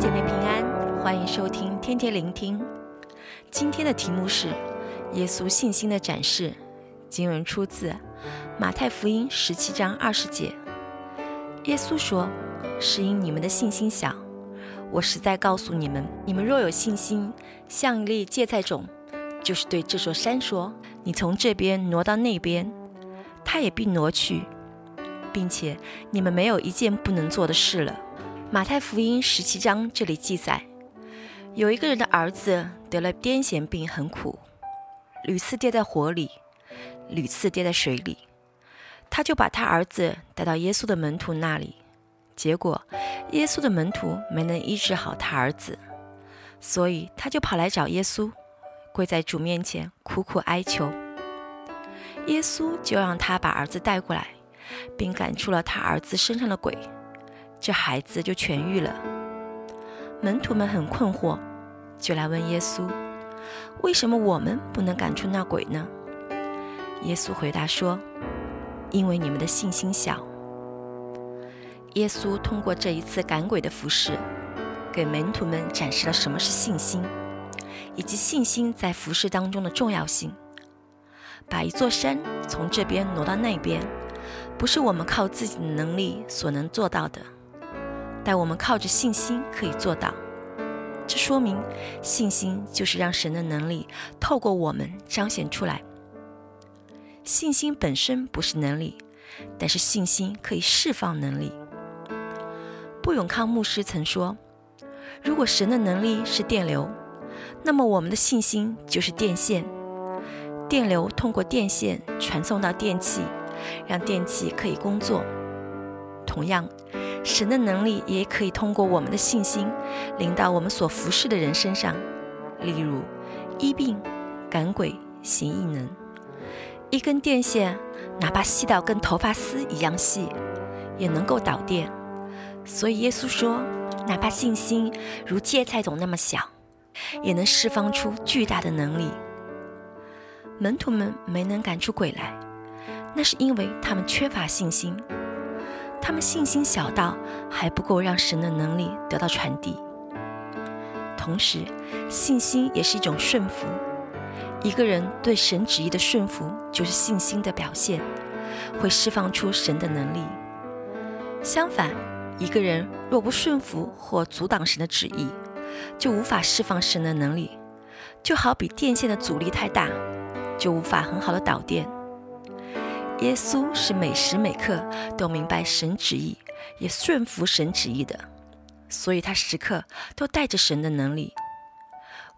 姐妹平安欢迎收听天天聆听。今天的题目是耶稣信心的展示。经文出自马太福音十七章二十节。耶稣说：“是因你们的信心小。我实在告诉你们，你们若有信心，像一粒芥菜种，就是对这座山说：‘你从这边挪到那边’，它也必挪去，并且你们没有一件不能做的事了。”马太福音十七章这里记载。有一个人的儿子得了癫痫病，很苦，屡次跌在火里，屡次跌在水里。他就把他儿子带到耶稣的门徒那里，结果耶稣的门徒没能医治好他儿子，所以他就跑来找耶稣，跪在主面前苦苦哀求。耶稣就让他把儿子带过来，并赶出了他儿子身上的鬼，这孩子就痊愈了。门徒们很困惑，就来问耶稣：“为什么我们不能赶出那鬼呢？”耶稣回答说：“因为你们的信心小。”耶稣通过这一次赶鬼的服饰，给门徒们展示了什么是信心，以及信心在服饰当中的重要性。把一座山从这边挪到那边，不是我们靠自己的能力所能做到的。但我们靠着信心可以做到，这说明信心就是让神的能力透过我们彰显出来。信心本身不是能力，但是信心可以释放能力。布永康牧师曾说：“如果神的能力是电流，那么我们的信心就是电线。电流通过电线传送到电器，让电器可以工作。同样。”神的能力也可以通过我们的信心，临到我们所服侍的人身上。例如，医病、赶鬼、行异能。一根电线，哪怕细到跟头发丝一样细，也能够导电。所以耶稣说，哪怕信心如芥菜种那么小，也能释放出巨大的能力。门徒们没能赶出鬼来，那是因为他们缺乏信心。他们信心小到还不够让神的能力得到传递。同时，信心也是一种顺服。一个人对神旨意的顺服，就是信心的表现，会释放出神的能力。相反，一个人若不顺服或阻挡神的旨意，就无法释放神的能力。就好比电线的阻力太大，就无法很好的导电。耶稣是每时每刻都明白神旨意，也顺服神旨意的，所以他时刻都带着神的能力。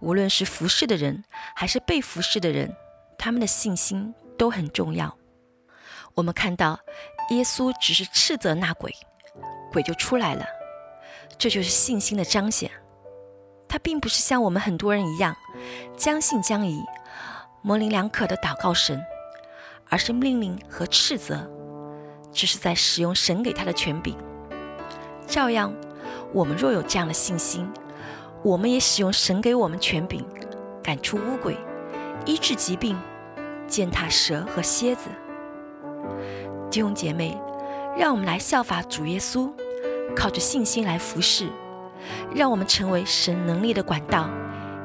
无论是服侍的人，还是被服侍的人，他们的信心都很重要。我们看到耶稣只是斥责那鬼，鬼就出来了，这就是信心的彰显。他并不是像我们很多人一样将信将疑、模棱两可的祷告神。而是命令和斥责，这是在使用神给他的权柄。照样，我们若有这样的信心，我们也使用神给我们权柄，赶出污鬼，医治疾病，践踏蛇和蝎子。弟兄姐妹，让我们来效法主耶稣，靠着信心来服侍，让我们成为神能力的管道，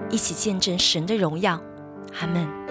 一起见证神的荣耀。阿门。